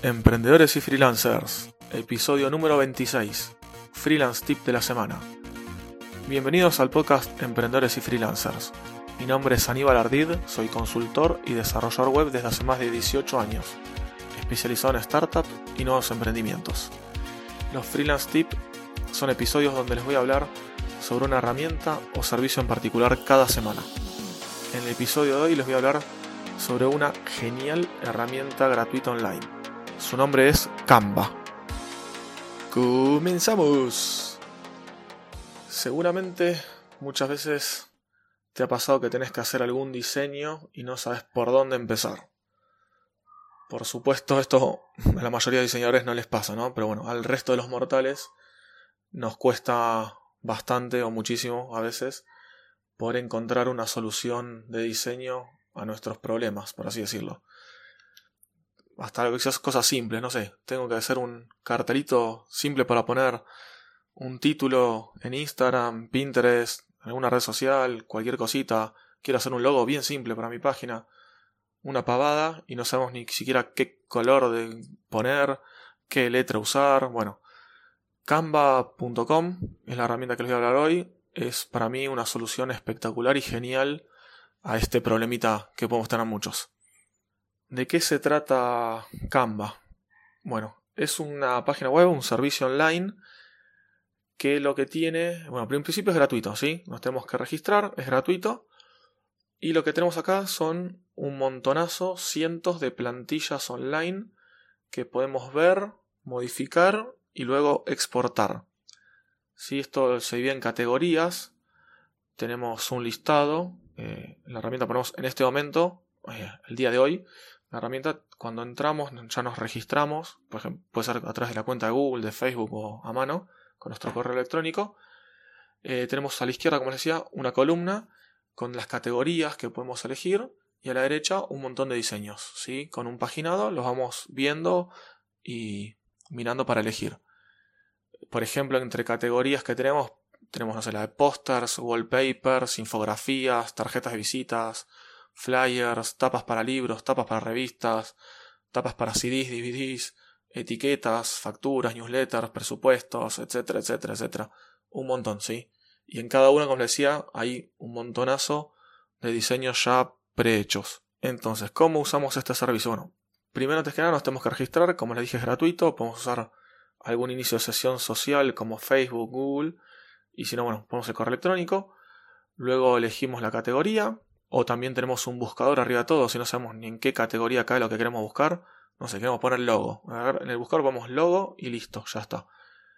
Emprendedores y freelancers, episodio número 26, Freelance Tip de la semana. Bienvenidos al podcast Emprendedores y Freelancers. Mi nombre es Aníbal Ardid, soy consultor y desarrollador web desde hace más de 18 años, especializado en startup y nuevos emprendimientos. Los Freelance Tip son episodios donde les voy a hablar sobre una herramienta o servicio en particular cada semana. En el episodio de hoy les voy a hablar sobre una genial herramienta gratuita online. Su nombre es Canva. Comenzamos. Seguramente muchas veces te ha pasado que tenés que hacer algún diseño y no sabes por dónde empezar. Por supuesto, esto a la mayoría de diseñadores no les pasa, ¿no? Pero bueno, al resto de los mortales nos cuesta bastante o muchísimo a veces poder encontrar una solución de diseño a nuestros problemas, por así decirlo. Hasta cosas simples, no sé, tengo que hacer un cartelito simple para poner un título en Instagram, Pinterest, alguna red social, cualquier cosita. Quiero hacer un logo bien simple para mi página. Una pavada y no sabemos ni siquiera qué color de poner, qué letra usar. Bueno, Canva.com es la herramienta que les voy a hablar hoy. Es para mí una solución espectacular y genial a este problemita que podemos tener muchos. ¿De qué se trata Canva? Bueno, es una página web, un servicio online que lo que tiene, bueno, en principio es gratuito, ¿sí? Nos tenemos que registrar, es gratuito. Y lo que tenemos acá son un montonazo, cientos de plantillas online que podemos ver, modificar y luego exportar. Si esto se divide en categorías, tenemos un listado eh, la herramienta ponemos en este momento, eh, el día de hoy, la herramienta cuando entramos ya nos registramos, por ejemplo, puede ser a través de la cuenta de Google, de Facebook o a mano, con nuestro correo electrónico. Eh, tenemos a la izquierda, como les decía, una columna con las categorías que podemos elegir y a la derecha un montón de diseños, ¿sí? Con un paginado los vamos viendo y mirando para elegir. Por ejemplo, entre categorías que tenemos tenemos, no sé, la de pósters, wallpapers, infografías, tarjetas de visitas, flyers, tapas para libros, tapas para revistas, tapas para CDs, DVDs, etiquetas, facturas, newsletters, presupuestos, etcétera, etcétera, etcétera. Un montón, ¿sí? Y en cada una, como les decía, hay un montonazo de diseños ya prehechos. Entonces, ¿cómo usamos este servicio? Bueno, primero antes que nada nos tenemos que registrar, como les dije es gratuito, podemos usar algún inicio de sesión social como Facebook, Google, y si no, bueno, ponemos el correo electrónico. Luego elegimos la categoría. O también tenemos un buscador arriba de todo. Si no sabemos ni en qué categoría cae lo que queremos buscar. No sé, queremos poner logo. En el buscador vamos logo y listo, ya está.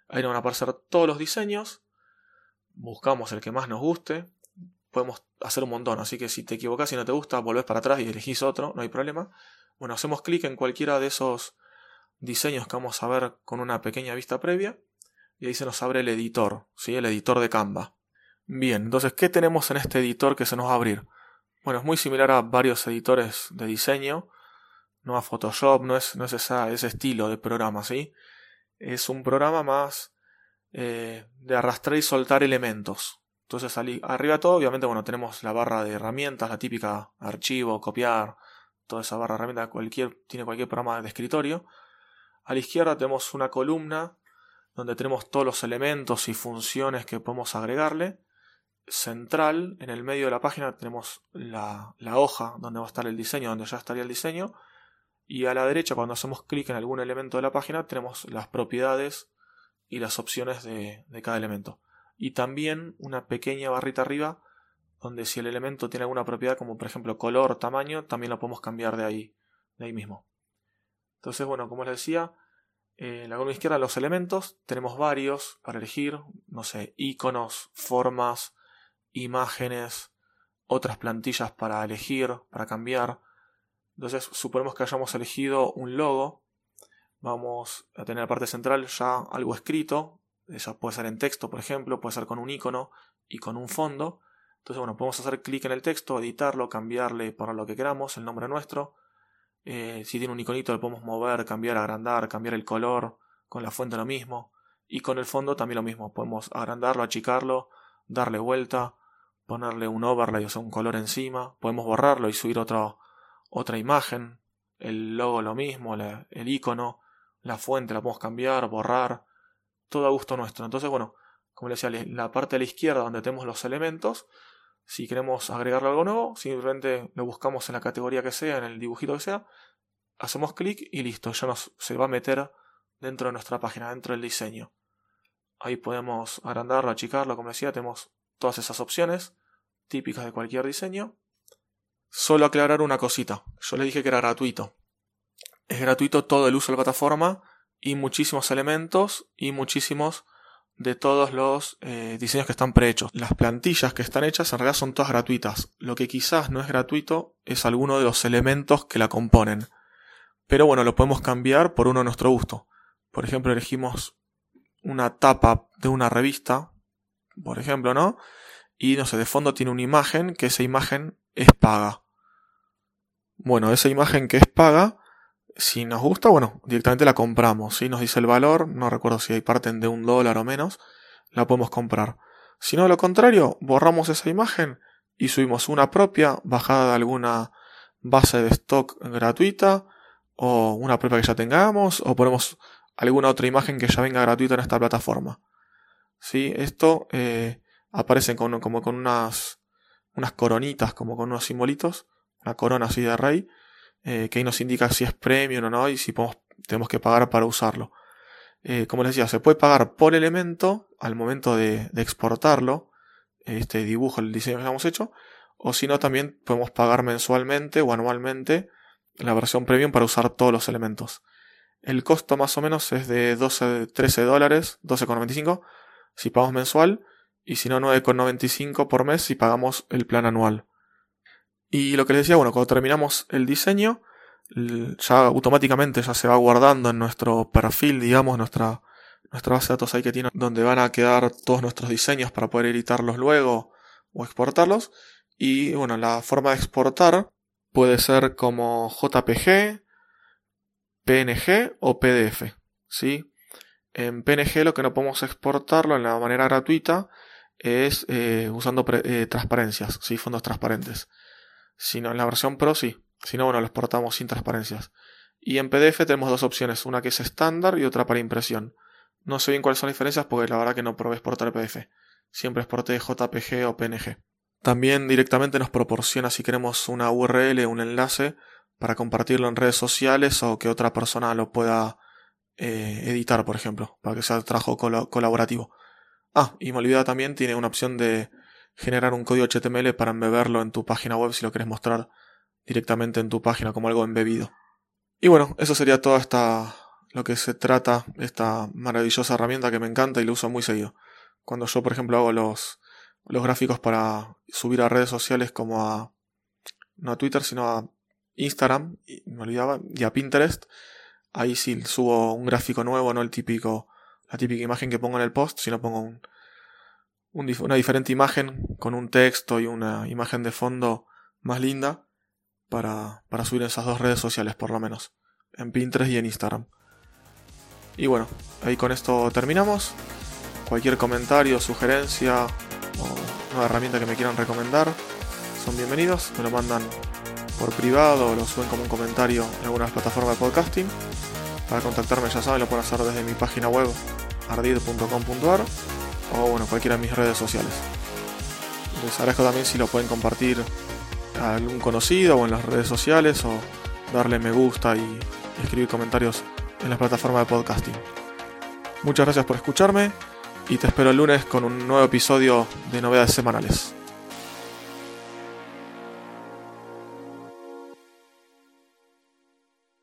Ahí nos van a aparecer todos los diseños. Buscamos el que más nos guste. Podemos hacer un montón. Así que si te equivocas y no te gusta, volvés para atrás y elegís otro. No hay problema. Bueno, hacemos clic en cualquiera de esos diseños que vamos a ver con una pequeña vista previa y ahí se nos abre el editor, ¿sí? el editor de Canva. Bien, entonces, ¿qué tenemos en este editor que se nos va a abrir? Bueno, es muy similar a varios editores de diseño, no a Photoshop, no es, ese estilo de programa, ¿sí? Es un programa más eh, de arrastrar y soltar elementos. Entonces, arriba todo, obviamente, bueno, tenemos la barra de herramientas, la típica archivo, copiar, toda esa barra de herramientas, cualquier, tiene cualquier programa de escritorio. A la izquierda tenemos una columna donde tenemos todos los elementos y funciones que podemos agregarle. Central, en el medio de la página tenemos la, hoja donde va a estar el diseño, donde ya estaría el diseño. Y a la derecha, cuando hacemos clic en algún elemento de la página, tenemos las propiedades y las opciones de, de cada elemento. Y también una pequeña barrita arriba, donde si el elemento tiene alguna propiedad, como por ejemplo color, tamaño, también lo podemos cambiar de ahí, de ahí mismo. Entonces, bueno, como les decía, en la columna izquierda los elementos, tenemos varios para elegir, no sé, iconos, formas, imágenes, otras plantillas para elegir, para cambiar. Entonces, suponemos que hayamos elegido un logo, vamos a tener la parte central ya algo escrito, eso puede ser en texto, por ejemplo, puede ser con un icono y con un fondo. Entonces, bueno, podemos hacer clic en el texto, editarlo, cambiarle, para lo que queramos, el nombre nuestro. Eh, si tiene un iconito lo podemos mover, cambiar, agrandar, cambiar el color. Con la fuente lo mismo. Y con el fondo también lo mismo. Podemos agrandarlo, achicarlo, darle vuelta, ponerle un overlay, o sea, un color encima. Podemos borrarlo y subir otra, otra imagen. el logo lo mismo, el icono, la fuente la podemos cambiar, borrar, todo a gusto nuestro. Entonces, bueno, como les decía, la parte de la izquierda donde tenemos los elementos, si queremos agregarle algo nuevo, simplemente lo buscamos en la categoría que sea, en el dibujito que sea, hacemos clic y listo, ya nos, se va a meter dentro de nuestra página, dentro del diseño. Ahí podemos agrandarlo, achicarlo, como decía, tenemos todas esas opciones típicas de cualquier diseño. Solo aclarar una cosita, yo le dije que era gratuito. Es gratuito todo el uso de la plataforma y muchísimos elementos y muchísimos de todos los eh, diseños que están prehechos. Las plantillas que están hechas en realidad son todas gratuitas. Lo que quizás no es gratuito es alguno de los elementos que la componen. Pero bueno, lo podemos cambiar por uno de nuestro gusto. Por ejemplo, elegimos una tapa de una revista, por ejemplo, ¿no? Y no sé, de fondo tiene una imagen, que esa imagen es paga. Bueno, esa imagen que es paga, si nos gusta, bueno, directamente la compramos. Si nos dice el valor, no recuerdo si hay parten de un dólar o menos, la podemos comprar. Si no, lo contrario, borramos esa imagen y subimos una propia, bajada de alguna base de stock gratuita, o una propia que ya tengamos, o ponemos alguna otra imagen que ya venga gratuita en esta plataforma. ¿Sí? Esto eh, aparece como con unas, unas coronitas, como con unos simbolitos, una corona así de rey, eh, que ahí nos indica si es premium o no y si tenemos que pagar para usarlo. Eh, como les decía, se puede pagar por elemento al momento de, exportarlo, este dibujo, el diseño que hemos hecho, o si no, también podemos pagar mensualmente o anualmente la versión premium para usar todos los elementos. El costo más o menos es de 12, 13 dólares, 12,95 si pagamos mensual y si no 9,95 por mes si pagamos el plan anual. Y lo que les decía, bueno, cuando terminamos el diseño, ya automáticamente ya se va guardando en nuestro perfil, digamos, nuestra, nuestra base de datos ahí que tiene, donde van a quedar todos nuestros diseños para poder editarlos luego o exportarlos. Y bueno, la forma de exportar puede ser como JPG, PNG o PDF. ¿sí? En PNG lo que no podemos exportarlo en la manera gratuita es eh, usando eh, transparencias, ¿sí? fondos transparentes. Sino en la versión Pro sí. Si no, bueno, lo exportamos sin transparencias. Y en PDF tenemos dos opciones, una que es estándar y otra para impresión. No sé bien cuáles son las diferencias porque la verdad que no probé exportar PDF. Siempre exporté JPG o PNG. También directamente nos proporciona si queremos una URL, un enlace para compartirlo en redes sociales o que otra persona lo pueda eh, editar, por ejemplo, para que sea trabajo colaborativo. Ah, y me olvidaba también, tiene una opción de generar un código HTML para embeberlo en tu página web si lo quieres mostrar directamente en tu página como algo embebido. Y bueno, eso sería todo esta lo que se trata esta maravillosa herramienta que me encanta y lo uso muy seguido. Cuando yo, por ejemplo, hago los, los gráficos para subir a redes sociales como a no a Twitter, sino a Instagram, y me olvidaba, y a Pinterest, ahí sí subo un gráfico nuevo, no el típico, la típica imagen que pongo en el post, sino pongo un, una diferente imagen con un texto y una imagen de fondo más linda para, para subir en esas dos redes sociales por lo menos, en Pinterest y en Instagram. Y bueno, ahí con esto terminamos. Cualquier comentario, sugerencia o una herramienta que me quieran recomendar son bienvenidos. Me lo mandan por privado o lo suben como un comentario en algunas plataformas de podcasting. Para contactarme ya saben, lo pueden hacer desde mi página web ardid.com.ar o bueno, cualquiera de mis redes sociales. Les agradezco también si lo pueden compartir a algún conocido o en las redes sociales o darle me gusta y escribir comentarios en las plataformas de podcasting. Muchas gracias por escucharme y te espero el lunes con un nuevo episodio de novedades semanales.